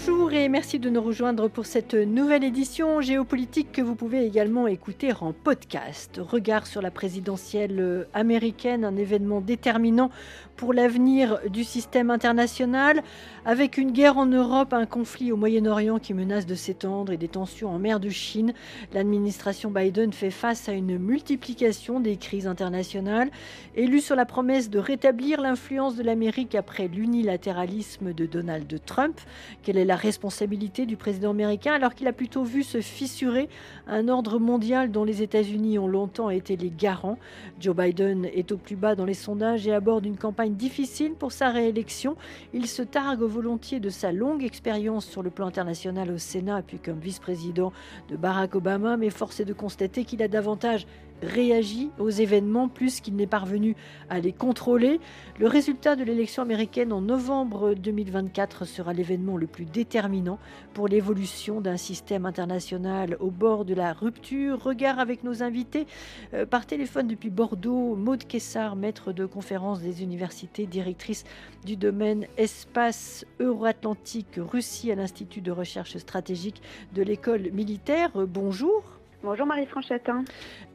Bonjour et merci de nous rejoindre pour cette nouvelle édition géopolitique que vous pouvez également écouter en podcast. Regard sur la présidentielle américaine, un événement déterminant pour l'avenir du système international, avec une guerre en Europe, un conflit au Moyen-Orient qui menace de s'étendre et des tensions en mer de Chine. L'administration Biden fait face à une multiplication des crises internationales, élue sur la promesse de rétablir l'influence de l'Amérique après l'unilatéralisme de Donald Trump. Quelle est la responsabilité du président américain alors qu'il a plutôt vu se fissurer un ordre mondial dont les États-Unis ont longtemps été les garants Joe Biden est au plus bas dans les sondages et aborde une campagne difficile pour sa réélection. Il se targue volontiers de sa longue expérience sur le plan international au Sénat, puis comme vice-président de Barack Obama, mais force est de constater qu'il a davantage réagi aux événements plus qu'il n'est parvenu à les contrôler. Le résultat de l'élection américaine en novembre 2024 sera l'événement le plus déterminant pour l'évolution d'un système international au bord de la rupture. Regard avec nos invités euh, par téléphone depuis Bordeaux, Maude Kessar, maître de conférence des universités, directrice du domaine espace euro-atlantique Russie à l'Institut de recherche stratégique de l'école militaire. Bonjour. Bonjour Marie-France.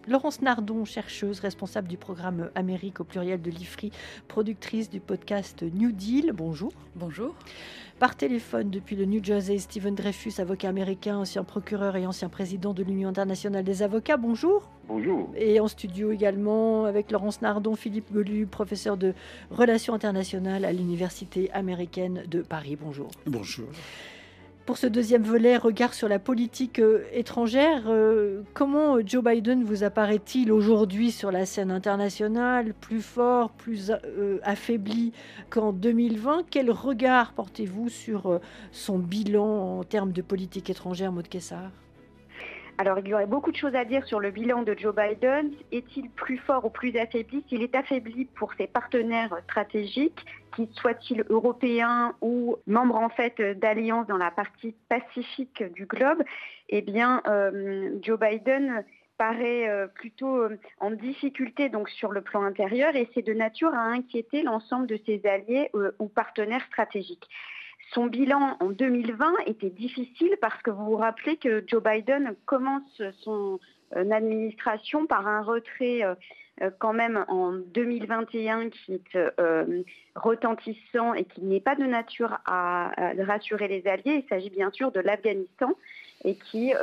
Laurence Nardon, chercheuse responsable du programme Amérique au pluriel de l'IFRI, productrice du podcast New Deal. Bonjour. Bonjour. Par téléphone depuis le New Jersey, Stephen Dreyfus, avocat américain, ancien procureur et ancien président de l'Union internationale des avocats. Bonjour. Bonjour. Et en studio également avec Laurence Nardon, Philippe Golu, professeur de relations internationales à l'Université américaine de Paris. Bonjour. Bonjour. Pour ce deuxième volet, regard sur la politique euh, étrangère, euh, comment Joe Biden vous apparaît-il aujourd'hui sur la scène internationale, plus fort, plus euh, affaibli qu'en 2020 Quel regard portez-vous sur son bilan en termes de politique étrangère, Maud Kessar? Alors, il y aurait beaucoup de choses à dire sur le bilan de Joe Biden. Est-il plus fort ou plus affaibli? S'il est affaibli pour ses partenaires stratégiques, qu'ils soient-ils européens ou membres en fait d'alliances dans la partie pacifique du globe, eh bien, euh, Joe Biden paraît euh, plutôt euh, en difficulté donc sur le plan intérieur et c'est de nature à inquiéter l'ensemble de ses alliés ou partenaires stratégiques. Son bilan en 2020 était difficile parce que vous vous rappelez que Joe Biden commence son administration par un retrait quand même en 2021 qui est retentissant et qui n'est pas de nature à, rassurer les alliés. Il s'agit bien sûr de l'Afghanistan et qui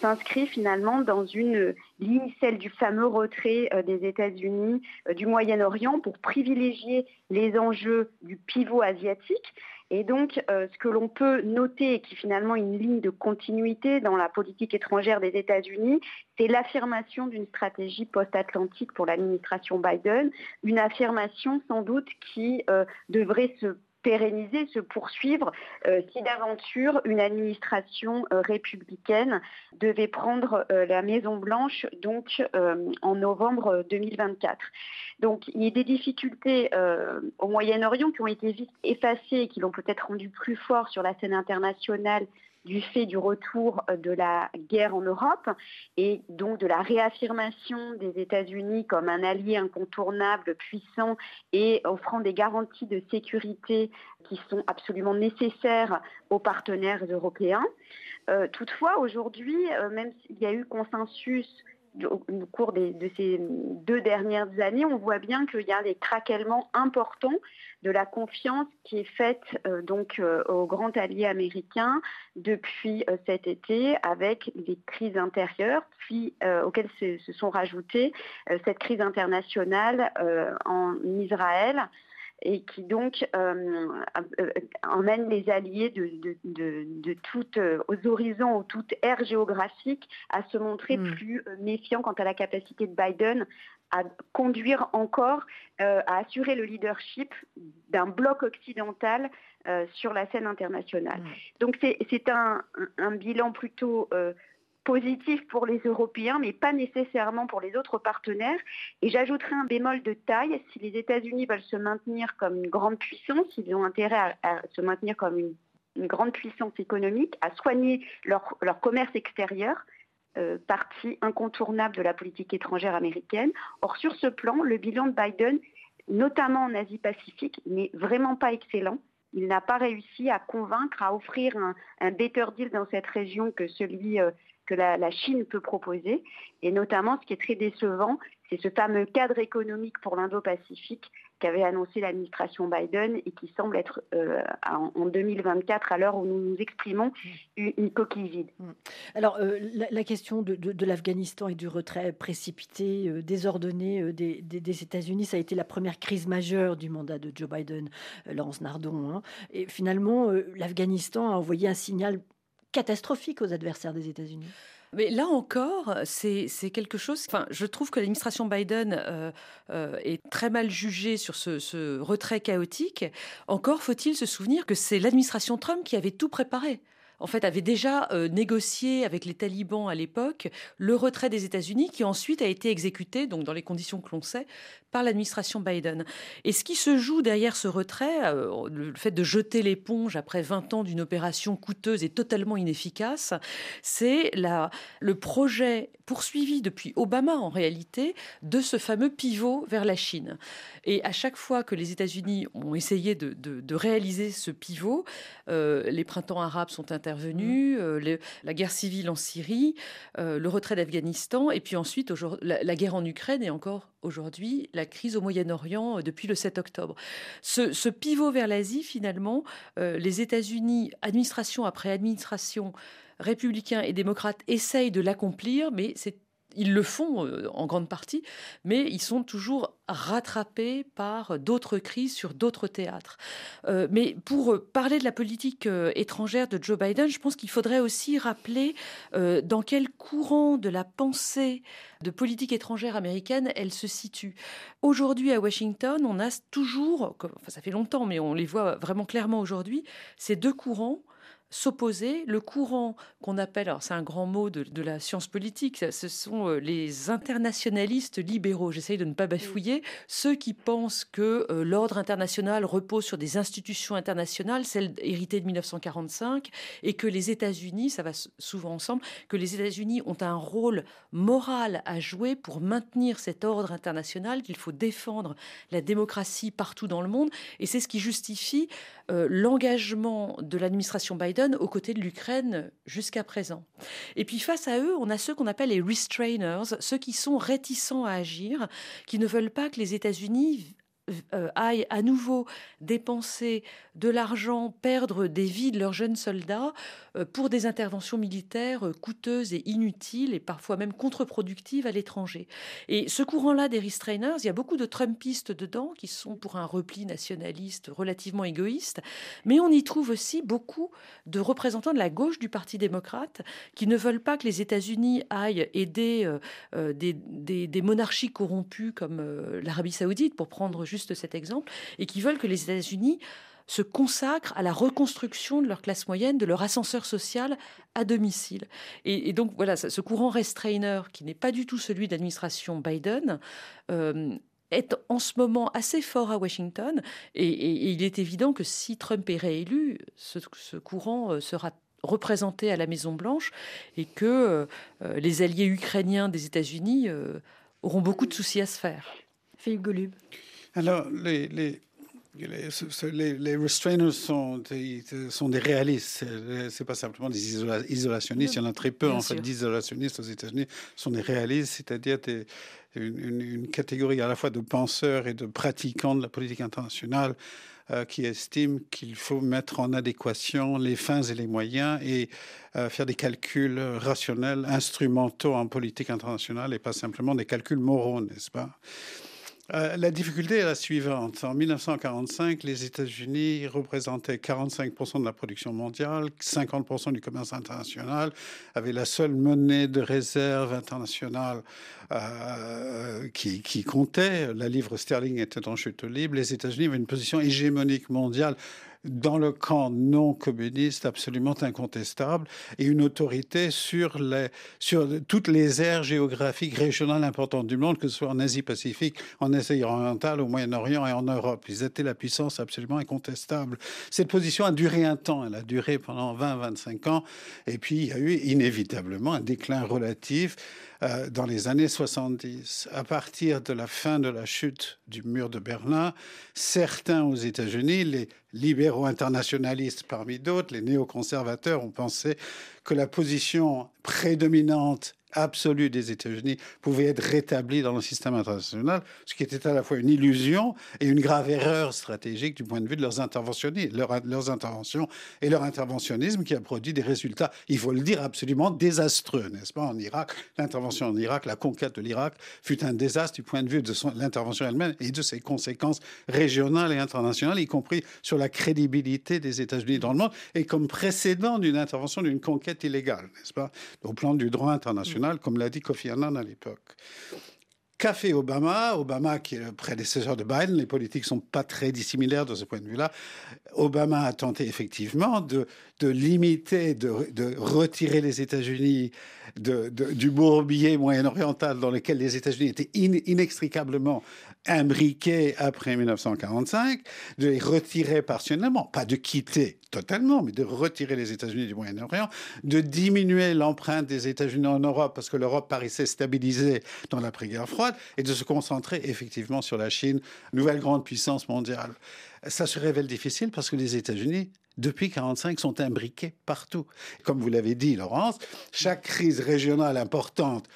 s'inscrit finalement dans une ligne, celle du fameux retrait des États-Unis du Moyen-Orient pour privilégier les enjeux du pivot asiatique. Et donc, euh, ce que l'on peut noter, et qui finalement une ligne de continuité dans la politique étrangère des États-Unis, c'est l'affirmation d'une stratégie post-atlantique pour l'administration Biden, une affirmation sans doute qui euh, devrait se pérenniser, se poursuivre euh, si d'aventure une administration euh, républicaine devait prendre euh, la Maison Blanche donc en novembre 2024. Donc il y a des difficultés au Moyen-Orient qui ont été vite effacées et qui l'ont peut-être rendu plus fort sur la scène internationale du fait du retour euh, de la guerre en Europe et donc de la réaffirmation des États-Unis comme un allié incontournable, puissant et offrant des garanties de sécurité qui sont absolument nécessaires aux partenaires européens. Euh, toutefois, aujourd'hui, euh, même s'il y a eu consensus au cours de ces deux dernières années, on voit bien qu'il y a des craquements importants de la confiance qui est faite euh, donc euh, aux grands alliés américains depuis euh, cet été avec les crises intérieures, puis auxquelles se, sont rajoutées cette crise internationale en Israël et qui donc euh, euh, emmène les alliés de, de, toutes, euh, aux horizons ou toute ère géographique à se montrer hmm. plus méfiants quant à la capacité de Biden à conduire encore, à assurer le leadership d'un bloc occidental sur la scène internationale. Hmm. Donc c'est un, un, bilan plutôt positif pour les Européens, mais pas nécessairement pour les autres partenaires. Et j'ajouterai un bémol de taille. Si les États-Unis veulent se maintenir comme une grande puissance, ils ont intérêt à, se maintenir comme une, grande puissance économique, à soigner leur, commerce extérieur, euh, partie incontournable de la politique étrangère américaine. Or, sur ce plan, le bilan de Biden notamment en Asie-Pacifique, n'est vraiment pas excellent. Il n'a pas réussi à convaincre, à offrir un, better deal dans cette région que celui euh, que la, Chine peut proposer. Et notamment, ce qui est très décevant, c'est ce fameux cadre économique pour l'Indo-Pacifique qu'avait annoncé l'administration Biden et qui semble être euh, en 2024, à l'heure où nous nous exprimons, une, coquille vide. Mm. Alors, euh, la, question de, l'Afghanistan et du retrait précipité, euh, désordonné des, États-Unis, ça a été la première crise majeure du mandat de Joe Biden, Laurence Nardon. Hein. Et finalement, l'Afghanistan a envoyé un signal catastrophique aux adversaires des États-Unis. Mais là encore, c'est quelque chose. Enfin, je trouve que l'administration Biden euh, euh, est très mal jugée sur ce, ce retrait chaotique. Encore faut-il se souvenir que c'est l'administration Trump qui avait tout préparé en fait, avait déjà euh, négocié avec les talibans à l'époque le retrait des États-Unis, qui ensuite a été exécuté, donc dans les conditions que l'on sait, par l'administration Biden. Et ce qui se joue derrière ce retrait, euh, le fait de jeter l'éponge après 20 ans d'une opération coûteuse et totalement inefficace, c'est le projet poursuivi depuis Obama en réalité de ce fameux pivot vers la Chine. Et à chaque fois que les États-Unis ont essayé de, réaliser ce pivot, euh, les printemps arabes sont intervenus, mmh. euh, la guerre civile en Syrie, euh, le retrait d'Afghanistan, et puis ensuite la, la, guerre en Ukraine et encore aujourd'hui la crise au Moyen-Orient depuis le 7 octobre. Ce, ce pivot vers l'Asie, finalement, les États-Unis, administration après administration, républicains et démocrates essayent de l'accomplir, mais c'est ils le font euh, en grande partie, mais ils sont toujours rattrapés par d'autres crises sur d'autres théâtres. Euh, mais pour parler de la politique euh, étrangère de Joe Biden, je pense qu'il faudrait aussi rappeler dans quel courant de la pensée de politique étrangère américaine elle se situe. Aujourd'hui à Washington, on a toujours, enfin ça fait longtemps, mais on les voit vraiment clairement aujourd'hui, ces deux courants s'opposer. Le courant qu'on appelle, alors c'est un grand mot de, la science politique, ce sont euh, les internationalistes libéraux. J'essaye de ne pas bafouiller. Ceux qui pensent que euh, l'ordre international repose sur des institutions internationales, celles héritées de 1945, et que les États-Unis, ça va souvent ensemble, que les États-Unis ont un rôle moral à jouer pour maintenir cet ordre international, qu'il faut défendre la démocratie partout dans le monde. Et c'est ce qui justifie euh, l'engagement de l'administration Biden aux côtés de l'Ukraine jusqu'à présent. Et puis face à eux, on a ceux qu'on appelle les restrainers, ceux qui sont réticents à agir, qui ne veulent pas que les États-Unis euh, aillent à nouveau dépenser de l'argent, perdre des vies de leurs jeunes soldats euh, pour des interventions militaires euh, coûteuses et inutiles et parfois même contre-productives à l'étranger. Et ce courant-là des restrainers, il y a beaucoup de Trumpistes dedans qui sont pour un repli nationaliste relativement égoïste, mais on y trouve aussi beaucoup de représentants de la gauche du Parti démocrate qui ne veulent pas que les États-Unis aillent aider des, des, monarchies corrompues comme l'Arabie saoudite, pour prendre juste cet exemple, et qui veulent que les États-Unis se consacrent à la reconstruction de leur classe moyenne, de leur ascenseur social à domicile. Et, donc voilà, ce courant restrainer, qui n'est pas du tout celui de l'administration Biden, euh, est en ce moment assez fort à Washington. Et, il est évident que si Trump est réélu, ce, courant euh, sera représenté à la Maison Blanche et que euh, les alliés ukrainiens des États-Unis auront beaucoup de soucis à se faire. Philippe Golub. Alors, les, les, les, restrainers sont des, sont des réalistes. C'est pas simplement des isolationnistes. Il y en a très peu, en fait, d'isolationnistes aux États-Unis. sont des réalistes, c'est-à-dire une, catégorie à la fois de penseurs et de pratiquants de la politique internationale euh, qui estiment qu'il faut mettre en adéquation les fins et les moyens et euh, faire des calculs rationnels, instrumentaux en politique internationale et pas simplement des calculs moraux, n'est-ce pas? Euh, la difficulté est la suivante. En 1945, les États-Unis représentaient 45% de la production mondiale, 50% du commerce international, avaient la seule monnaie de réserve internationale euh, qui, qui, comptait. La livre sterling était en chute libre. Les États-Unis avaient une position hégémonique mondiale dans le camp non communiste absolument incontestable et une autorité sur, toutes les aires géographiques régionales importantes du monde, que ce soit en Asie-Pacifique, en Asie orientale, au Moyen-Orient et en Europe. Ils étaient la puissance absolument incontestable. Cette position a duré un temps, elle a duré pendant 20-25 ans, et puis il y a eu inévitablement un déclin relatif euh, dans les années 70. À partir de la fin de la chute du mur de Berlin, certains aux États-Unis, les libéraux internationalistes parmi d'autres, les néoconservateurs, ont pensé que la position prédominante absolue des États-Unis pouvait être rétablie dans le système international, ce qui était à la fois une illusion et une grave erreur stratégique du point de vue de leurs interventions, leurs interventions et leur interventionnisme qui a produit des résultats, il faut le dire, absolument désastreux, n'est-ce pas, en Irak. L'intervention en Irak, la conquête de l'Irak fut un désastre du point de vue de l'intervention elle-même et de ses conséquences régionales et internationales, y compris sur la crédibilité des États-Unis dans le monde et comme précédent d'une intervention, d'une conquête illégale, n'est-ce pas, au plan du droit international comme l'a dit Kofi Annan à l'époque. Qu'a fait Obama? Obama, qui est le prédécesseur de Biden, les politiques sont pas très dissimilaires de ce point de vue-là. Obama a tenté effectivement de, de limiter, de, de, retirer les États-Unis du bourbier moyen-oriental dans lequel les États-Unis étaient inextricablement imbriqués après 1945, de les retirer partiellement, pas de quitter totalement, mais de retirer les États-Unis du Moyen-Orient, de diminuer l'empreinte des États-Unis en Europe, parce que l'Europe paraissait stabilisée dans l'après-guerre froide, et de se concentrer effectivement sur la Chine, nouvelle grande puissance mondiale. Ça se révèle difficile parce que les États-Unis depuis 1945, sont imbriqués partout. Comme vous l'avez dit, Laurence, chaque crise régionale importante,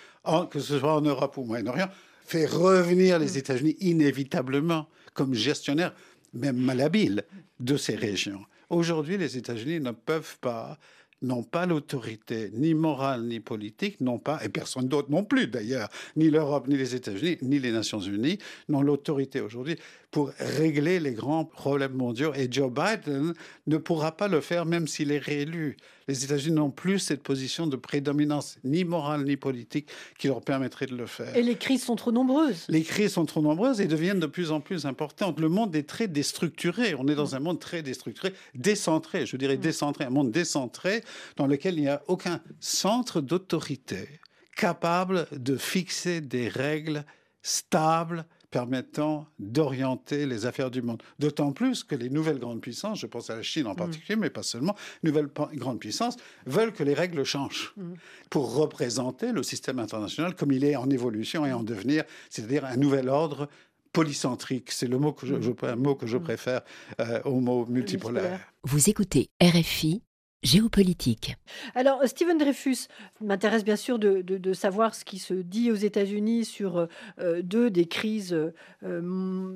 que ce soit en Europe ou au Moyen-Orient, fait revenir les États-Unis inévitablement comme gestionnaires, même malhabiles, de ces régions. Aujourd'hui, les États-Unis ne peuvent pas n'ont pas l'autorité ni morale ni politique, n'ont pas, et personne d'autre non plus d'ailleurs, ni l'Europe, ni les États-Unis, ni les Nations Unies n'ont l'autorité aujourd'hui pour régler les grands problèmes mondiaux. Et Joe Biden ne pourra pas le faire même s'il est réélu. Les États-Unis n'ont plus cette position de prédominance ni morale ni politique qui leur permettrait de le faire. Et les crises sont trop nombreuses. Les crises sont trop nombreuses et deviennent de plus en plus importantes. Le monde est très déstructuré. On est dans un monde très déstructuré, décentré, je dirais décentré, un monde décentré dans lequel il n'y a aucun centre d'autorité capable de fixer des règles stables permettant d'orienter les affaires du monde. D'autant plus que les nouvelles grandes puissances, je pense à la Chine en mm. particulier, mais pas seulement, nouvelles grandes puissances, veulent que les règles changent mm. pour représenter le système international comme il est en évolution et en devenir, c'est-à-dire un nouvel ordre polycentrique. C'est le mot que je, mm. un mot que je préfère euh, au mot multipolaire. Vous écoutez RFI géopolitique. Alors, Stephen Dreyfus m'intéresse bien sûr de, savoir ce qui se dit aux États-Unis sur euh, deux des crises euh,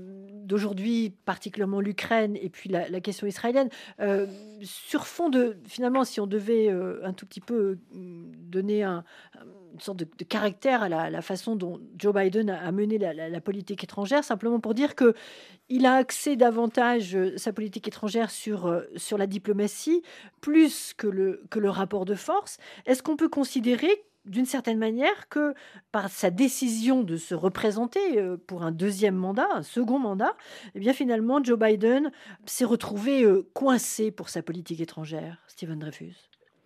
d'aujourd'hui, particulièrement l'Ukraine et puis la, question israélienne. Euh, sur fond de, finalement, si on devait un tout petit peu donner un, une sorte de, caractère à la, façon dont Joe Biden a, mené la, politique étrangère, simplement pour dire que il a axé davantage euh, sa politique étrangère sur, euh, sur la diplomatie, plus que le, que le rapport de force. Est-ce qu'on peut considérer d'une certaine manière que par sa décision de se représenter euh, pour un deuxième mandat, un second mandat, eh bien finalement Joe Biden s'est retrouvé coincé pour sa politique étrangère? Stephen Dreyfus.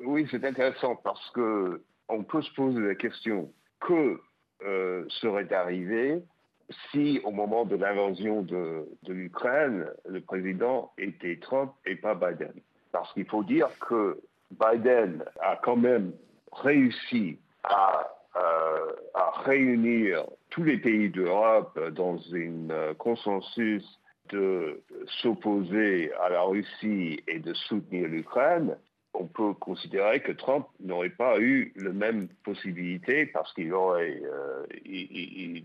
Oui, c'est intéressant parce que on peut se poser la question que euh, serait arrivé si, au moment de l'invasion de, l'Ukraine, le président était Trump et pas Biden. Parce qu'il faut dire que Biden a quand même réussi à, euh, réunir tous les pays d'Europe dans un euh, consensus de s'opposer à la Russie et de soutenir l'Ukraine on peut considérer que Trump n'aurait pas eu la même possibilité parce qu'il aurait, euh, il,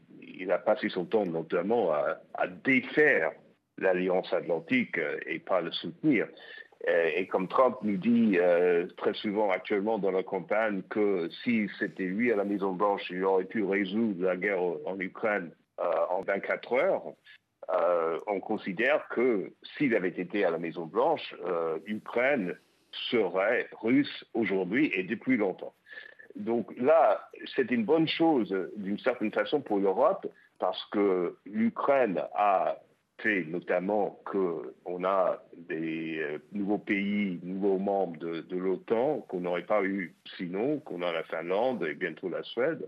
a passé son temps notamment à, défaire l'Alliance Atlantique euh, et pas le soutenir. Euh, et comme Trump nous dit très souvent actuellement dans la campagne que si c'était lui à la Maison Blanche, il aurait pu résoudre la guerre en Ukraine en 24 heures. on considère que s'il avait été à la Maison Blanche, Ukraine serait russe aujourd'hui et depuis longtemps. Donc là, c'est une bonne chose d'une certaine façon pour l'Europe parce que l'Ukraine a fait notamment qu'on a des euh, nouveaux pays, nouveaux membres de, de l'OTAN qu'on n'aurait pas eu sinon, qu'on a la Finlande et bientôt la Suède,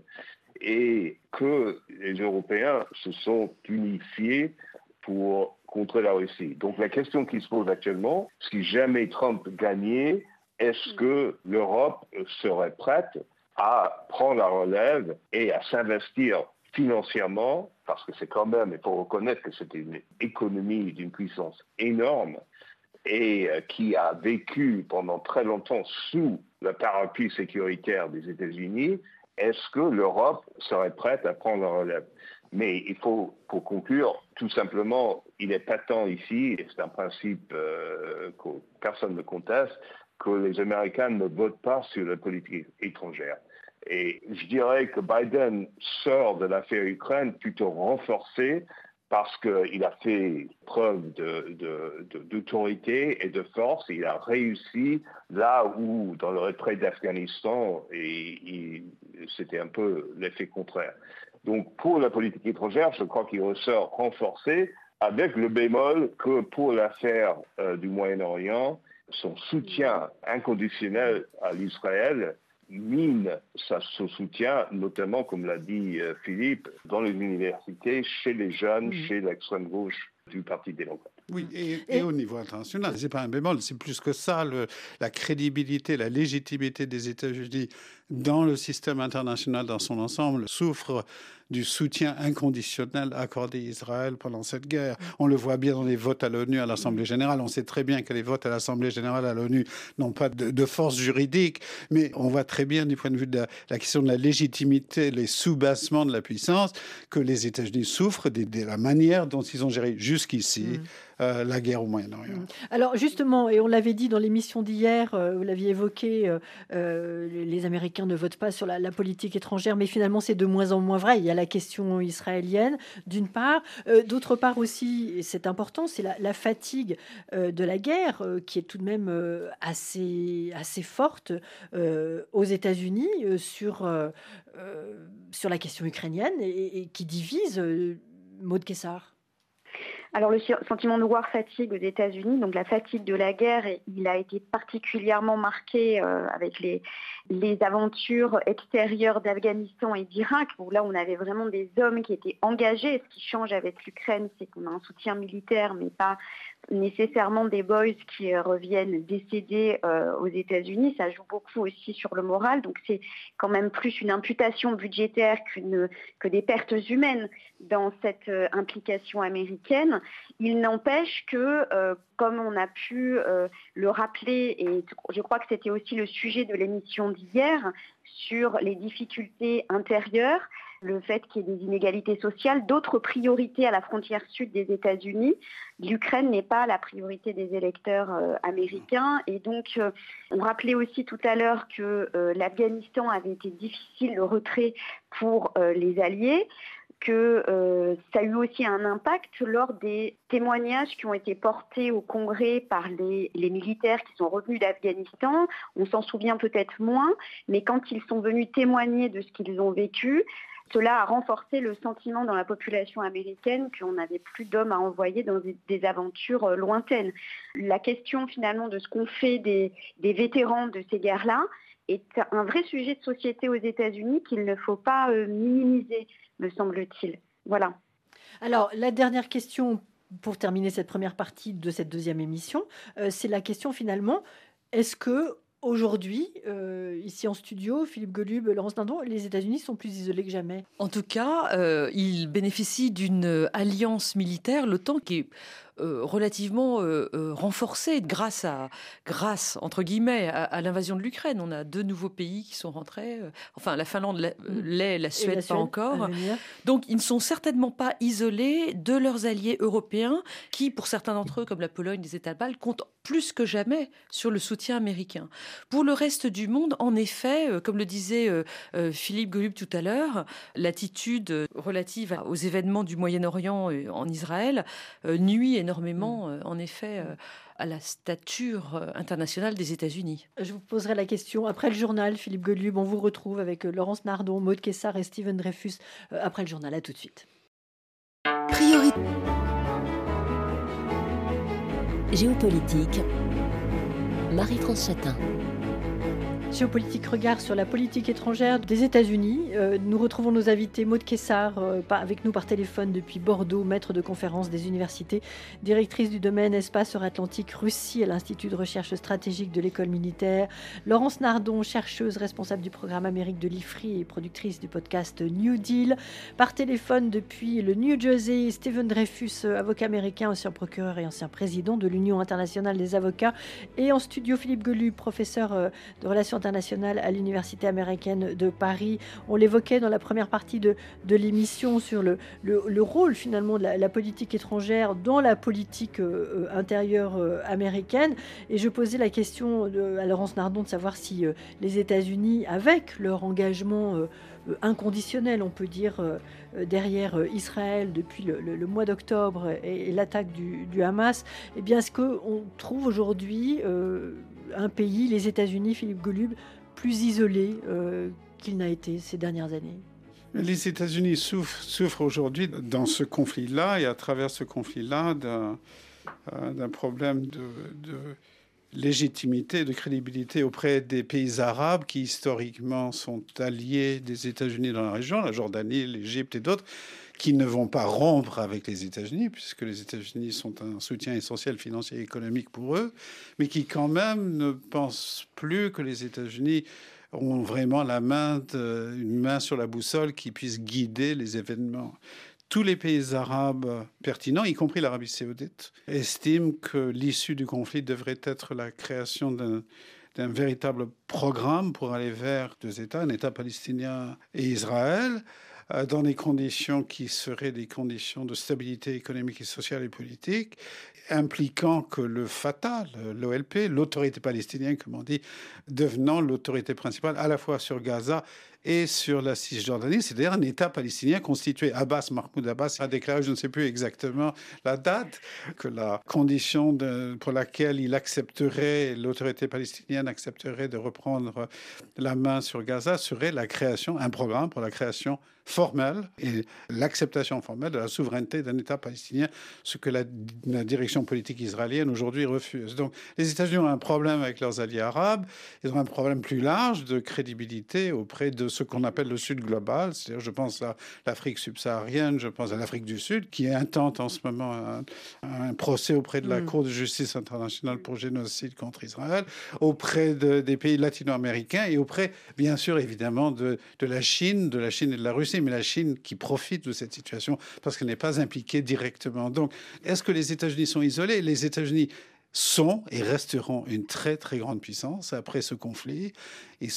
et que les Européens se sont unifiés pour contre la Russie. Donc la question qui se pose actuellement, si jamais Trump gagnait, est-ce que l'Europe serait prête à prendre la relève et à s'investir financièrement, parce que c'est quand même, il faut reconnaître que c'est une économie d'une puissance énorme et euh, qui a vécu pendant très longtemps sous le parapluie sécuritaire des États-Unis, est-ce que l'Europe serait prête à prendre la relève? Mais il faut, pour conclure, tout simplement, il est patent ici, et c'est un principe euh, que personne ne conteste, que les Américains ne votent pas sur la politique étrangère. Et je dirais que Biden sort de l'affaire Ukraine plutôt renforcé parce qu'il a fait preuve d'autorité et de force. Il a réussi là où, dans le retrait d'Afghanistan, c'était un peu l'effet contraire. Donc, pour la politique étrangère, je crois qu'il ressort renforcé, avec le bémol que pour l'affaire euh, du Moyen-Orient, son soutien inconditionnel à l'Israël mine ça se soutien, notamment, comme l'a dit euh, Philippe, dans les universités, chez les jeunes, chez l'extrême gauche du Parti démocrate. Oui, et, au niveau international, c'est pas un bémol, c'est plus que ça, la crédibilité, la légitimité des États-Unis dans le système international dans son ensemble souffre du soutien inconditionnel accordé à Israël pendant cette guerre. On le voit bien dans les votes à l'ONU, à l'Assemblée générale. On sait très bien que les votes à l'Assemblée générale à l'ONU n'ont pas de, force juridique, mais on voit très bien du point de vue de la, question de la légitimité, les soubassements de la puissance, que les États-Unis souffrent de, la manière dont ils ont géré jusqu'ici. Mm. Euh, la guerre au Moyen-Orient. Mm. Alors justement, et on l'avait dit dans l'émission d'hier, euh, vous l'aviez évoqué, euh, les Américains ne votent pas sur la, politique étrangère, mais finalement c'est de moins en moins vrai. Il y a la question israélienne, d'une part. D'autre part aussi, et c'est important, c'est la, fatigue de la guerre, qui est tout de même assez, assez forte aux États-Unis sur, sur la question ukrainienne et, qui divise Maud Kessar. Alors le sentiment de war fatigue aux États-Unis, donc la fatigue de la guerre, il a été particulièrement marqué euh, avec les, aventures extérieures d'Afghanistan et d'Irak, où là on avait vraiment des hommes qui étaient engagés. Ce qui change avec l'Ukraine, c'est qu'on a un soutien militaire, mais pas nécessairement des boys qui euh, reviennent décédés euh, aux États-Unis. Ça joue beaucoup aussi sur le moral. Donc c'est quand même plus une imputation budgétaire que des pertes humaines dans cette euh, implication américaine. Il n'empêche que, comme on a pu le rappeler, et je crois que c'était aussi le sujet de l'émission d'hier, sur les difficultés intérieures, le fait qu'il y ait des inégalités sociales, d'autres priorités à la frontière sud des États-Unis. L'Ukraine n'est pas la priorité des électeurs euh, américains. Et donc, euh, on rappelait aussi tout à l'heure que euh, l'Afghanistan avait été difficile le retrait pour les Alliés que ça a eu aussi un impact lors des témoignages qui ont été portés au Congrès par les, les militaires qui sont revenus d'Afghanistan. On s'en souvient peut-être moins, mais quand ils sont venus témoigner de ce qu'ils ont vécu, cela a renforcé le sentiment dans la population américaine qu'on n'avait plus d'hommes à envoyer dans des, aventures euh, lointaines. La question finalement de ce qu'on fait des, vétérans de ces guerres-là est un vrai sujet de société aux États-Unis qu'il ne faut pas euh, minimiser, me semble-t-il. Voilà. Alors, la dernière question pour terminer cette première partie de cette deuxième émission, euh, c'est la question finalement, est-ce que Aujourd'hui, euh, ici en studio, Philippe Golub, Laurence Dindon, les États-Unis sont plus isolés que jamais. En tout cas, euh, ils bénéficient d'une alliance militaire, l'OTAN, qui est relativement euh, euh, renforcée grâce à, grâce entre guillemets, à, l'invasion de l'Ukraine. On a deux nouveaux pays qui sont rentrés. enfin, la Finlande mm. l'est, la, Suède pas encore. Donc, ils ne sont certainement pas isolés de leurs alliés européens, qui, pour certains d'entre eux, comme la Pologne, les États baltes, comptent plus que jamais sur le soutien américain. Pour le reste du monde, en effet, comme le disait Philippe Golub tout à l'heure, l'attitude relative aux événements du Moyen-Orient en Israël nuit énormément, mm. euh, en effet, euh, à la stature euh, internationale des États-Unis. Je vous poserai la question après le journal. Philippe Godlub, on vous retrouve avec Laurence Nardon, Maud Kessar et Steven Dreyfus après le journal. À tout de suite. Priorité. Géopolitique. Marie-France Chatin. Géopolitique regard sur la politique étrangère des États-Unis. Euh, nous retrouvons nos invités Maud Kessar, euh, avec nous par téléphone depuis Bordeaux, maître de conférence des universités, directrice du domaine espace Atlantique Russie à l'Institut de recherche stratégique de l'école militaire. Laurence Nardon, chercheuse responsable du programme Amérique de l'IFRI et productrice du podcast New Deal. Par téléphone depuis le New Jersey, Stephen Dreyfus, avocat américain, ancien procureur et ancien président de l'Union internationale des avocats. Et en studio, Philippe Gelu, professeur euh, de relations internationale à l'Université américaine de Paris. On l'évoquait dans la première partie de, de l'émission sur le, le, rôle finalement de la, politique étrangère dans la politique euh, euh, intérieure euh, américaine. Et je posais la question à Laurence Nardon de savoir si les États-Unis, avec leur engagement inconditionnel, on peut dire, derrière Israël depuis le, mois d'octobre et, l'attaque du, du, Hamas, eh bien, est-ce qu'on trouve aujourd'hui un pays, les États-Unis, Philippe Golub, plus isolé euh, qu'il n'a été ces dernières années. Les États-Unis souffrent, aujourd'hui dans ce conflit-là et à travers ce conflit-là d'un euh, problème de, légitimité, de crédibilité auprès des pays arabes qui historiquement sont alliés des États-Unis dans la région, la Jordanie, l'Égypte et d'autres, qui ne vont pas rompre avec les États-Unis, puisque les États-Unis sont un soutien essentiel financier et économique pour eux, mais qui quand même ne pensent plus que les États-Unis ont vraiment la main, une main sur la boussole qui puisse guider les événements. Tous les pays arabes pertinents, y compris l'Arabie saoudite, estiment que l'issue du conflit devrait être la création d'un véritable programme pour aller vers deux États, un État palestinien et Israël, dans des conditions qui seraient des conditions de stabilité économique et sociale et politique, impliquant que le Fatah, l'OLP, l'autorité palestinienne, comme on dit, devenant l'autorité principale à la fois sur Gaza et sur la Cisjordanie, c'est-à-dire un État palestinien constitué. Abbas, Mahmoud Abbas, a déclaré, je ne sais plus exactement la date, que la condition pour laquelle il accepterait, l'autorité palestinienne accepterait de reprendre la main sur Gaza serait la création, un programme pour la création formelle et l'acceptation formelle de la souveraineté d'un État palestinien, ce que la, la direction politique israélienne aujourd'hui refuse. Donc les États-Unis ont un problème avec leurs alliés arabes, ils ont un problème plus large de crédibilité auprès de ce qu'on appelle le Sud global, c'est-à-dire je pense à l'Afrique subsaharienne, je pense à l'Afrique du Sud, qui intente en ce moment un, un procès auprès de la mm. Cour de justice internationale pour génocide contre Israël, auprès de, des pays latino-américains et auprès, bien sûr, évidemment, de, de la Chine, de la Chine et de la Russie, mais la Chine qui profite de cette situation parce qu'elle n'est pas impliquée directement. Donc, est-ce que les États-Unis sont isolés? Les États-Unis sont et resteront une très très grande puissance après ce conflit. Ils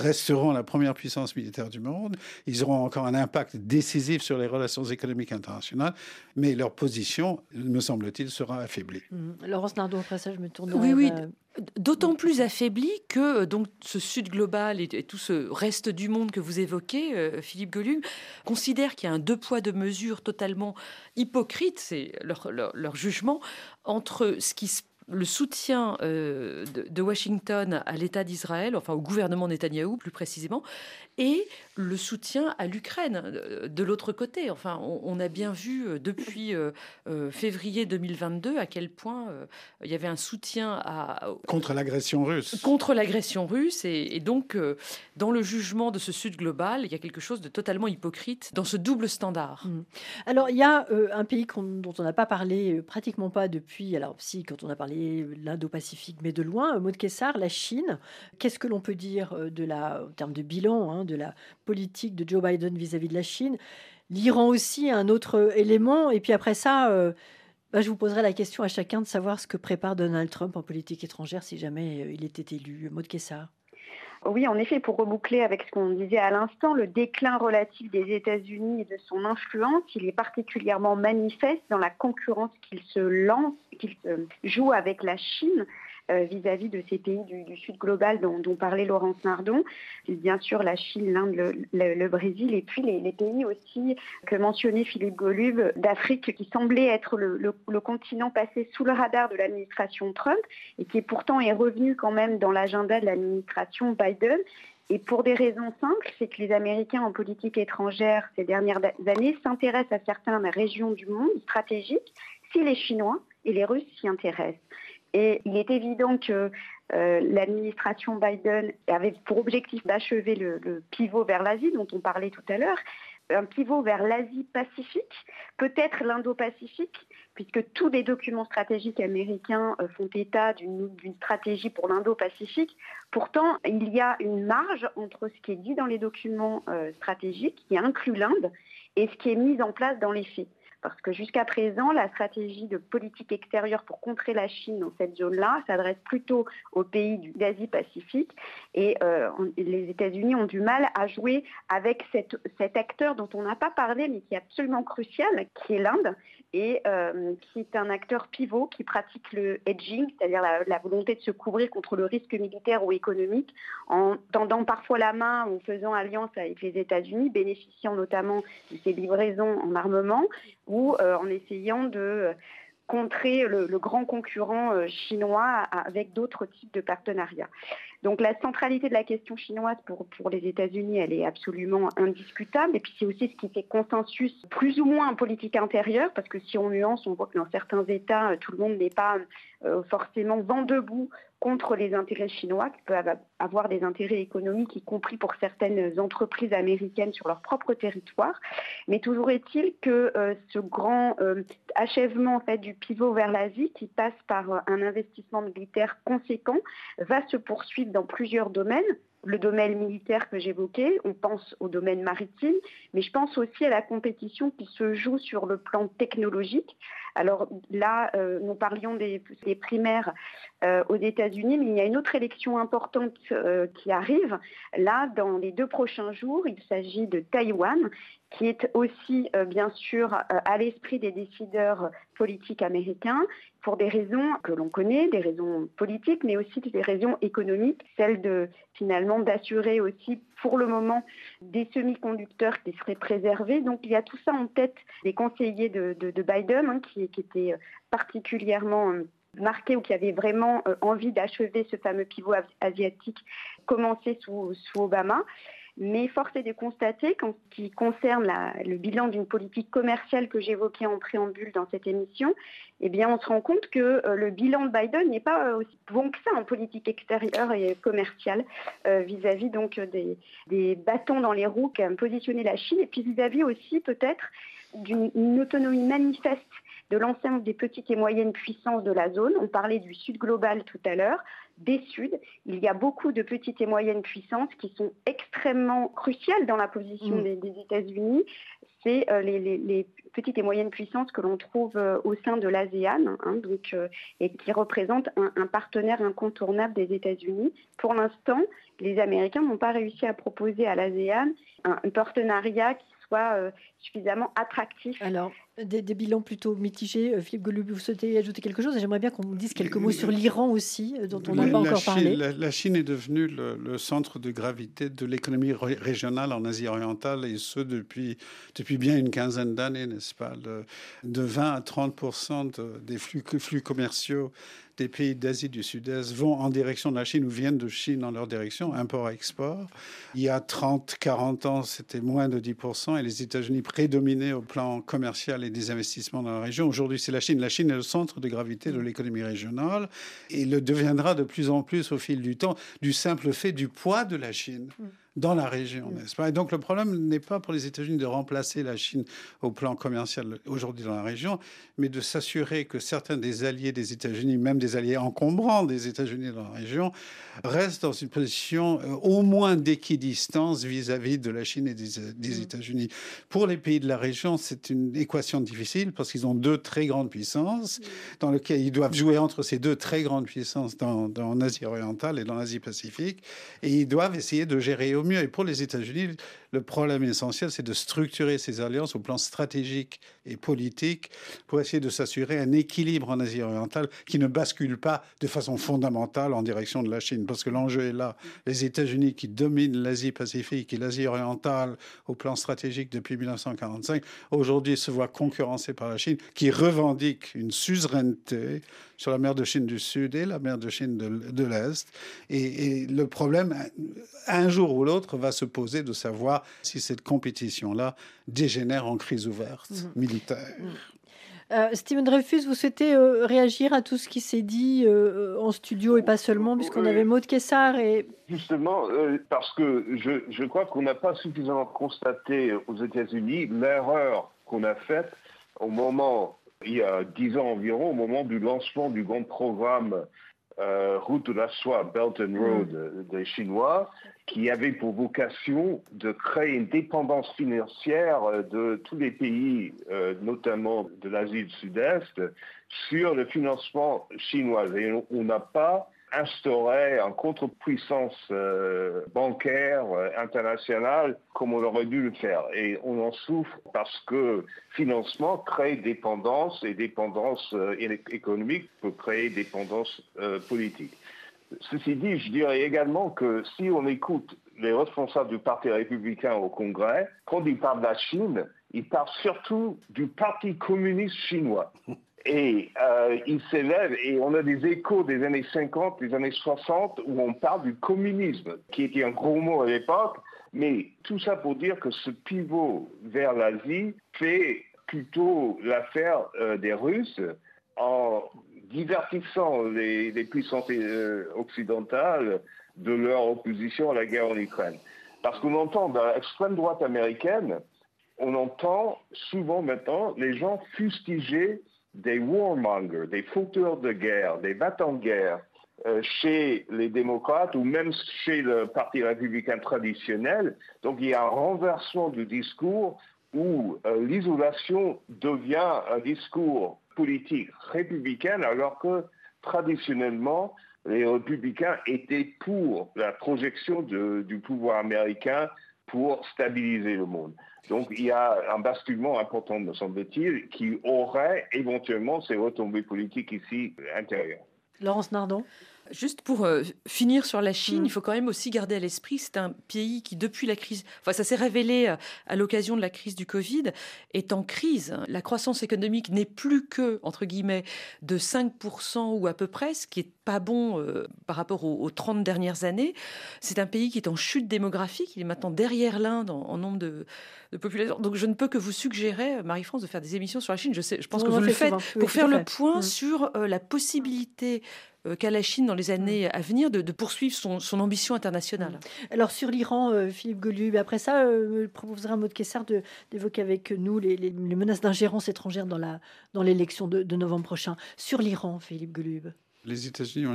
resteront la première puissance militaire du monde. Ils auront encore un impact décisif sur les relations économiques internationales, mais leur position, me semble-t-il, sera affaiblie. Mmh. Laurence Nardon, après ça, je me tourne. Oui, oui. D'autant plus affaiblie que donc ce Sud global et, tout ce reste du monde que vous évoquez, euh, Philippe Gollum, considère qu'il y a un deux poids deux mesures totalement hypocrite, c'est leur, leur, leur, jugement, entre ce qui se le soutien euh, de, Washington à l'État d'Israël, enfin au gouvernement Netanyahou plus précisément, et le soutien à l'Ukraine euh, de l'autre côté. Enfin, on, a bien vu euh, depuis février 2022 à quel point il y avait un soutien à, contre l'agression russe. Contre l'agression russe, et, donc dans le jugement de ce Sud global, il y a quelque chose de totalement hypocrite dans ce double standard. Mmh. Alors il y a un pays dont on n'a pas parlé pratiquement pas depuis. Alors si, quand on a parlé l'Indo-Pacifique, mais de loin. Maud Kessar, la Chine, qu'est-ce que l'on peut dire euh, de la, en termes de bilan hein, de la politique de Joe Biden vis-à-vis de la Chine L'Iran aussi, un autre élément. Et puis après ça, euh, bah, je vous poserai la question à chacun de savoir ce que prépare Donald Trump en politique étrangère si jamais euh, il était élu. Maud Kessar. Oui, en effet, pour reboucler avec ce qu'on disait à l'instant, le déclin relatif des États-Unis et de son influence, il est particulièrement manifeste dans la concurrence qu'il se lance, qu'il joue avec la Chine. Euh, vis-à-vis de ces pays du, Sud global dont, parlait Laurence Nardon. Bien sûr la Chine, l'Inde, le, Brésil et puis les, pays aussi que mentionnait Philippe Golub d'Afrique qui semblait être le, continent passé sous le radar de l'administration Trump et qui pourtant est revenu quand même dans l'agenda de l'administration Biden. Et pour des raisons simples, c'est que les Américains en politique étrangère ces dernières années s'intéressent à certaines régions du monde stratégiques si les Chinois et les Russes s'y intéressent. Et il est évident que l'administration Biden avait pour objectif d'achever le, pivot vers l'Asie dont on parlait tout à l'heure, un pivot vers l'Asie-Pacifique, peut-être l'Indo-Pacifique, puisque tous les documents stratégiques américains euh, font état d'une stratégie pour l'Indo-Pacifique. Pourtant, il y a une marge entre ce qui est dit dans les documents euh, stratégiques, qui inclut l'Inde, et ce qui est mis en place dans les faits. Parce que jusqu'à présent, la stratégie de politique extérieure pour contrer la Chine dans cette zone-là s'adresse plutôt aux pays d'Asie-Pacifique. Et euh, les États-Unis ont du mal à jouer avec cet acteur dont on n'a pas parlé, mais qui est absolument crucial, qui est l'Inde, et euh, qui est un acteur pivot qui pratique le hedging, c'est-à-dire la, volonté de se couvrir contre le risque militaire ou économique, en tendant parfois la main ou faisant alliance avec les États-Unis, bénéficiant notamment de ses livraisons en armement, ou euh, en essayant de contrer le, grand concurrent euh, chinois avec d'autres types de partenariats. Donc la centralité de la question chinoise pour, les États-Unis, elle est absolument indiscutable. Et puis c'est aussi ce qui fait consensus plus ou moins en politique intérieure, parce que si on nuance, on voit que dans certains États, tout le monde n'est pas euh, forcément vent debout contre les intérêts chinois, qui peuvent avoir des intérêts économiques, y compris pour certaines entreprises américaines sur leur propre territoire. Mais toujours est-il que euh, ce grand euh, achèvement en fait, du pivot vers l'Asie, qui passe par euh, un investissement militaire conséquent, va se poursuivre dans plusieurs domaines le domaine militaire que j'évoquais, on pense au domaine maritime, mais je pense aussi à la compétition qui se joue sur le plan technologique. Alors là, nous parlions des, primaires euh, aux États-Unis, mais il y a une autre élection importante euh, qui arrive. Là, dans les deux prochains jours, il s'agit de Taïwan, qui est aussi bien sûr à l'esprit des décideurs politiques américains pour des raisons que l'on connaît, des raisons politiques, mais aussi des raisons économiques, celles de finalement d'assurer aussi pour le moment des semi-conducteurs qui seraient préservés. Donc il y a tout ça en tête des conseillers de, Biden hein, qui étaient particulièrement marqués ou qui avaient vraiment euh, envie d'achever ce fameux pivot asiatique commencé sous, sous Obama. Mais force est de constater qu'en ce qui concerne le bilan d'une politique commerciale que j'évoquais en préambule dans cette émission, eh bien, on se rend compte que euh, le bilan de Biden n'est pas euh, aussi bon que ça en politique extérieure et commerciale vis-à-vis donc des, des, bâtons dans les roues qu'a positionné la Chine et puis vis-à-vis aussi peut-être d'une autonomie manifeste de l'ensemble des petites et moyennes puissances de la zone. On parlait du Sud global tout à l'heure des Suds. Il y a beaucoup de petites et moyennes puissances qui sont extrêmement cruciales dans la position mm. des, États-Unis. C'est euh, les, petites et moyennes puissances que l'on trouve euh, au sein de l'ASEAN, hein, donc, euh, et qui représentent un, partenaire incontournable des États-Unis. Pour l'instant, les Américains n'ont pas réussi à proposer à l'ASEAN un, partenariat qui soit suffisamment attractif. Alors, des, bilans plutôt mitigés. Euh, Philippe Golub, vous souhaitez ajouter quelque chose? J'aimerais bien qu'on dise quelques mots sur l'Iran aussi, euh, dont on n'a pas encore parlé. La, Chine est devenue le, centre de gravité de l'économie régionale en Asie orientale, et ce depuis, depuis bien une quinzaine d'années, n'est-ce pas? De 20 à 30 des flux, flux commerciaux des pays d'Asie du Sud-Est vont en direction de la Chine ou viennent de Chine en leur direction, import-export. Il y a 30, 40 ans, c'était moins de 10%, et les États-Unis prédominaient au plan commercial et des investissements dans la région. Aujourd'hui, c'est la Chine. La Chine est le centre de gravité de l'économie régionale et le deviendra de plus en plus au fil du temps, du simple fait du poids de la Chine. Mm dans la région, n'est-ce pas? Et donc le problème n'est pas pour les États-Unis de remplacer la Chine au plan commercial aujourd'hui dans la région, mais de s'assurer que certains des alliés des États-Unis, même des alliés encombrants des États-Unis dans la région, restent dans une position euh, au moins d'équidistance vis-à-vis de la Chine et des, des mm. États-Unis. Pour les pays de la région, c'est une équation difficile parce qu'ils ont deux très grandes puissances mm. dans lesquelles ils doivent jouer entre ces deux très grandes puissances dans, dans Asie orientale et dans l'Asie Pacifique, et ils doivent essayer de gérer au mieux. Et pour les États-Unis, le problème essentiel, c'est de structurer ces alliances au plan stratégique et politique pour essayer de s'assurer un équilibre en Asie orientale qui ne bascule pas de façon fondamentale en direction de la Chine. Parce que l'enjeu est là. Les États-Unis qui dominent l'Asie-Pacifique et l'Asie orientale au plan stratégique depuis 1945, aujourd'hui se voient concurrencés par la Chine qui revendique une suzeraineté sur la mer de Chine du Sud et la mer de Chine de, l'Est. Et, et le problème, un jour ou l'autre, va se poser de savoir si cette compétition-là dégénère en crise ouverte mmh. militaire. Mmh. Euh, Steven Dreyfus, vous souhaitez euh, réagir à tout ce qui s'est dit euh, en studio et pas seulement, puisqu'on avait Maud Kessar et... Justement, parce que je, je crois qu'on n'a pas suffisamment constaté aux États-Unis l'erreur qu'on a faite au moment, il y a dix ans environ, au moment du lancement du grand programme euh, route de la soie, Belt and Road mm. des Chinois, qui avait pour vocation de créer une dépendance financière de tous les pays, euh, notamment de l'Asie du Sud-Est, sur le financement chinois. Et on n'a pas instaurer une contre-puissance euh, bancaire euh, internationale comme on aurait dû le faire. Et on en souffre parce que financement crée dépendance et dépendance euh, économique peut créer dépendance politique. Ceci dit, je dirais également que si on écoute les responsables du Parti républicain au Congrès, quand ils parlent de la Chine, ils parlent surtout du Parti communiste chinois. Et euh, il s'élève, et on a des échos des années 50, des années 60, où on parle du communisme, qui était un gros mot à l'époque, mais tout ça pour dire que ce pivot vers l'Asie fait plutôt l'affaire euh, des Russes en divertissant les, puissances euh, occidentales de leur opposition à la guerre en Ukraine. Parce qu'on entend dans l'extrême droite américaine, on entend souvent maintenant les gens fustiger des warmongers, des fauteurs de guerre, des battants de guerre euh, chez les démocrates ou même chez le Parti républicain traditionnel. Donc il y a un renversement du discours où euh, l'isolation devient un discours politique républicain alors que traditionnellement les républicains étaient pour la projection du pouvoir américain pour stabiliser le monde. Donc il y a un basculement important, me semble-t-il, qui aurait éventuellement ses retombées politiques ici intérieures. Laurence Nardon? Juste pour euh, finir sur la Chine, mm. il faut quand même aussi garder à l'esprit, c'est un pays qui, depuis la crise, enfin ça s'est révélé euh, à l'occasion de la crise du Covid, est en crise. La croissance économique n'est plus que, entre guillemets, de 5% ou à peu près, ce qui est pas bon euh, par rapport aux, 30 dernières années. C'est un pays qui est en chute démographique, il est maintenant derrière l'Inde en, nombre de, population. Donc je ne peux que vous suggérer, Marie-France, de faire des émissions sur la Chine. Je, sais, je pense que vous le faites pour faire le point mm. sur la possibilité qu'a la Chine dans les années à venir de, poursuivre son, ambition internationale. Alors sur l'Iran, euh, Philippe Golub, après ça, euh, je proposerai un mot de Kessar d'évoquer avec nous les, menaces d'ingérence étrangère dans l'élection de, novembre prochain. Sur l'Iran, Philippe Golub. Les États-Unis,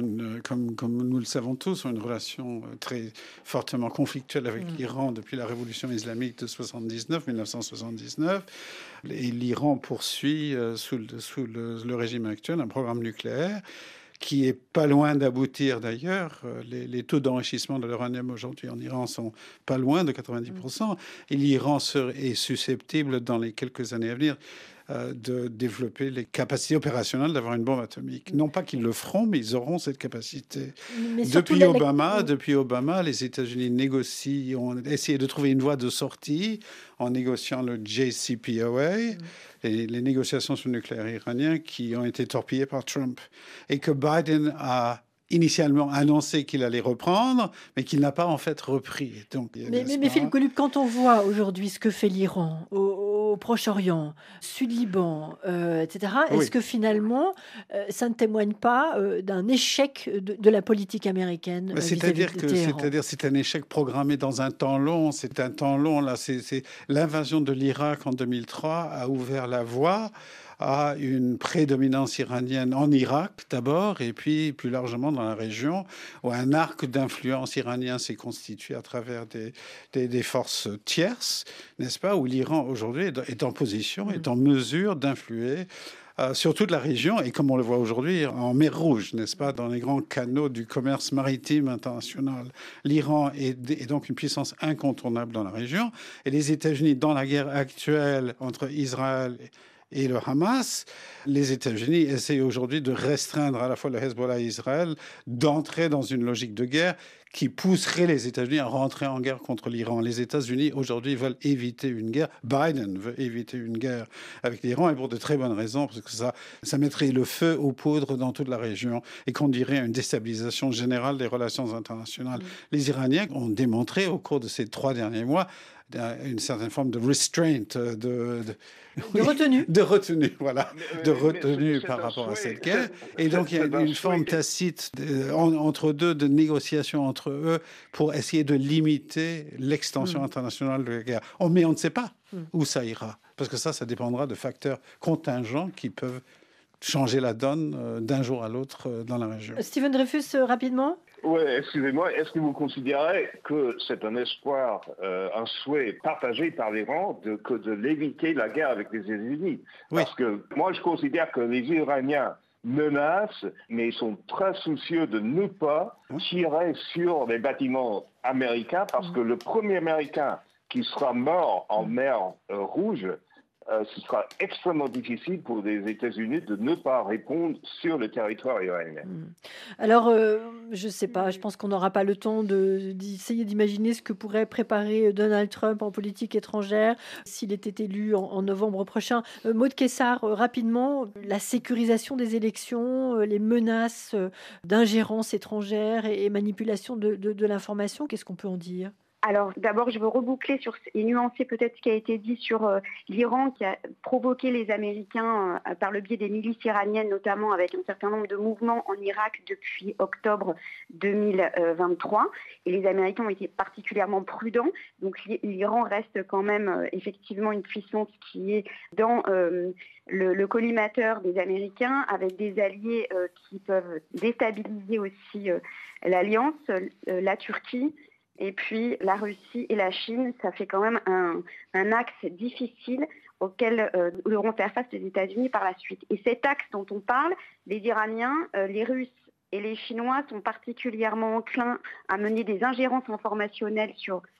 comme, comme, nous le savons tous, ont une relation très fortement conflictuelle avec mm. l'Iran depuis la révolution islamique de 79, 1979. Et l'Iran poursuit, sous, le, régime actuel, un programme nucléaire qui est pas loin d'aboutir d'ailleurs. Euh, les, taux d'enrichissement de l'uranium aujourd'hui en Iran sont pas loin de 90%. Et l'Iran est susceptible dans les quelques années à venir euh, de développer les capacités opérationnelles d'avoir une bombe atomique. Non pas qu'ils le feront, mais ils auront cette capacité. depuis Obama, depuis Obama, les États-Unis négocient, ont essayé de trouver une voie de sortie en négociant le JCPOA. Mm. Et les négociations sur le nucléaire iranien qui ont été torpillées par Trump. Et que Biden a initialement annoncé qu'il allait reprendre, mais qu'il n'a pas en fait repris. Donc, mais, mais, Philippe Golub, quand on voit aujourd'hui ce que fait l'Iran au, Proche-Orient, Sud-Liban, euh, etc., est-ce que finalement euh, ça ne témoigne pas euh, d'un échec de, la politique américaine C'est-à-dire que c'est-à-dire c'est un échec programmé dans un temps long. C'est un temps long là. C'est l'invasion de l'Irak en 2003 a ouvert la voie à une prédominance iranienne en Irak d'abord, et puis plus largement dans la région, où un arc d'influence iranien s'est constitué à travers des, des, forces tierces, n'est-ce pas, où l'Iran aujourd'hui est en position, est en mesure d'influer euh, sur toute la région et comme on le voit aujourd'hui en mer Rouge, n'est-ce pas, dans les grands canaux du commerce maritime international. L'Iran est, est, donc une puissance incontournable dans la région et les États-Unis, dans la guerre actuelle entre Israël et et le Hamas, les États-Unis essayent aujourd'hui de restreindre à la fois le Hezbollah et Israël, d'entrer dans une logique de guerre qui pousserait les États-Unis à rentrer en guerre contre l'Iran. Les États-Unis aujourd'hui veulent éviter une guerre. Biden veut éviter une guerre avec l'Iran et pour de très bonnes raisons, parce que ça, ça mettrait le feu aux poudres dans toute la région et conduirait à une déstabilisation générale des relations internationales. Mm. Les Iraniens ont démontré au cours de ces trois derniers mois une certaine forme de restraint, de, de, de retenue. De retenue, voilà. de retenue par rapport à cette guerre. Et donc, il y a une forme tacite entre deux de négociation entre eux pour essayer de limiter l'extension hmm. internationale de la guerre. Oh, mais on ne sait pas hmm. où ça ira. Parce que ça, ça dépendra de facteurs contingents qui peuvent changer la donne euh, d'un jour à l'autre euh, dans la région. Steven Dreyfus, euh, rapidement? Oui, excusez-moi, est-ce que vous considérez que c'est un espoir, un souhait partagé par l'Iran de, que de l'éviter la guerre avec les États-Unis? Parce que moi, je considère que les Iraniens menacent, mais ils sont très soucieux de ne pas tirer sur les bâtiments américains, parce que le premier Américain qui sera mort en mer Rouge, euh, ce sera extrêmement difficile pour les États-Unis de ne pas répondre sur le territoire iranien. Hmm. Alors, euh, je ne sais pas, je pense qu'on n'aura pas le temps d'essayer d'imaginer ce que pourrait préparer Donald Trump en politique étrangère s'il était élu en, novembre prochain. Euh, Maud Kessar, rapidement, la sécurisation des élections, les menaces d'ingérence étrangère et, manipulation de l'information, qu'est-ce qu'on peut en dire? Alors d'abord, je veux reboucler sur et nuancer peut-être ce qui a été dit sur euh, l'Iran qui a provoqué les Américains euh, par le biais des milices iraniennes, notamment avec un certain nombre de mouvements en Irak depuis octobre 2023. Et les Américains ont été particulièrement prudents. Donc l'Iran reste quand même euh, effectivement une puissance qui est dans le, collimateur des Américains, avec des alliés qui peuvent déstabiliser aussi l'alliance, la Turquie et puis la Russie et la Chine, ça fait quand même un, axe difficile auquel euh, devront faire face les États-Unis par la suite. Et cet axe dont on parle, les Iraniens, euh, les Russes et les Chinois sont particulièrement enclins à mener des ingérences informationnelles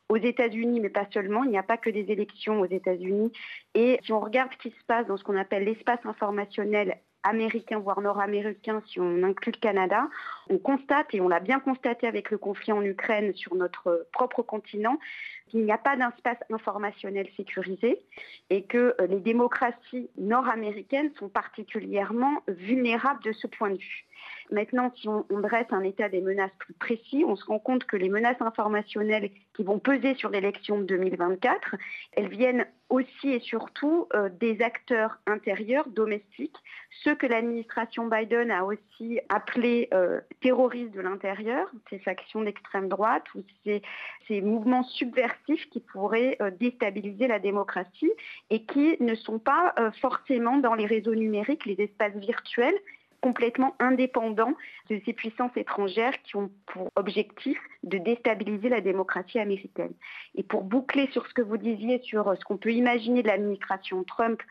aux États-Unis, mais pas seulement. Il n'y a pas que des élections aux États-Unis. Et si on regarde ce qui se passe dans ce qu'on appelle l'espace informationnel américain, voire nord-américain, si on inclut le Canada, on constate, et on l'a bien constaté avec le conflit en Ukraine sur notre propre continent, qu'il n'y a pas d'espace informationnel sécurisé et que euh, les démocraties nord-américaines sont particulièrement vulnérables de ce point de vue. Maintenant, si on, dresse un état des menaces plus précis, on se rend compte que les menaces informationnelles qui vont peser sur l'élection de 2024, elles viennent aussi et surtout euh, des acteurs intérieurs, domestiques, ceux que l'administration Biden a aussi appelés euh, terroristes de l'intérieur, ces factions d'extrême droite ou ces, mouvements subversifs qui pourraient euh, déstabiliser la démocratie et qui ne sont pas forcément dans les réseaux numériques, les espaces virtuels, complètement indépendants de ces puissances étrangères qui ont pour objectif de déstabiliser la démocratie américaine. Et pour boucler sur ce que vous disiez sur ce qu'on peut imaginer de l'administration Trump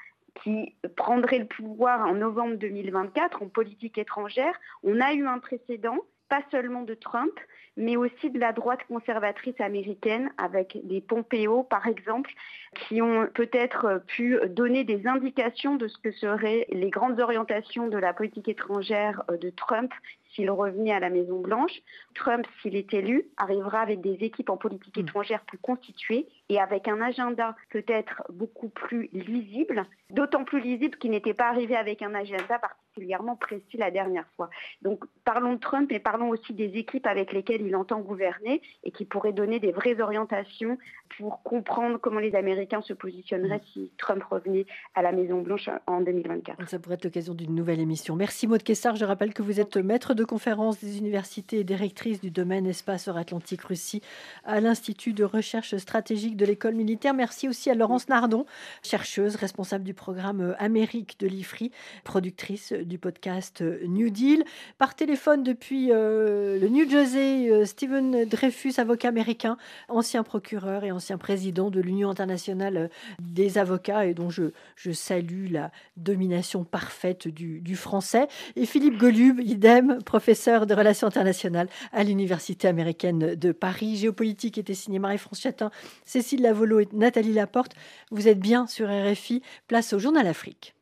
qui prendrait le pouvoir en novembre 2024 en politique étrangère, on a eu un précédent, pas seulement de Trump, mais aussi de la droite conservatrice américaine, avec des Pompeo, par exemple, qui ont peut-être pu donner des indications de ce que seraient les grandes orientations de la politique étrangère de Trump s'il revenait à la Maison-Blanche. Trump, s'il est élu, arrivera avec des équipes en politique hmm. étrangère plus constituées et avec un agenda peut-être beaucoup plus lisible, d'autant plus lisible qu'il n'était pas arrivé avec un agenda particulièrement précis la dernière fois. Donc parlons de Trump et parlons aussi des équipes avec lesquelles il entend gouverner et qui pourraient donner des vraies orientations pour comprendre comment les Américains se positionneraient hmm. si Trump revenait à la Maison-Blanche en 2024. Ça pourrait être l'occasion d'une nouvelle émission. Merci Maud Kessar. Je rappelle que vous êtes maître de conférences des universités et directrice du domaine espace Atlantique Russie à l'Institut de recherche stratégique de l'école militaire. Merci aussi à Laurence Nardon, chercheuse responsable du programme Amérique de l'IFRI, productrice du podcast New Deal. Par téléphone depuis euh, le New Jersey, euh, Stephen Dreyfus, avocat américain, ancien procureur et ancien président de l'Union internationale des avocats et dont je, je salue la domination parfaite du, du français. Et Philippe Golub, idem, professeur de relations internationales à l'Université américaine de Paris. Géopolitique était signé Marie-France Chatin, Cécile Lavolo et Nathalie Laporte. Vous êtes bien sur RFI. Place au Journal Afrique.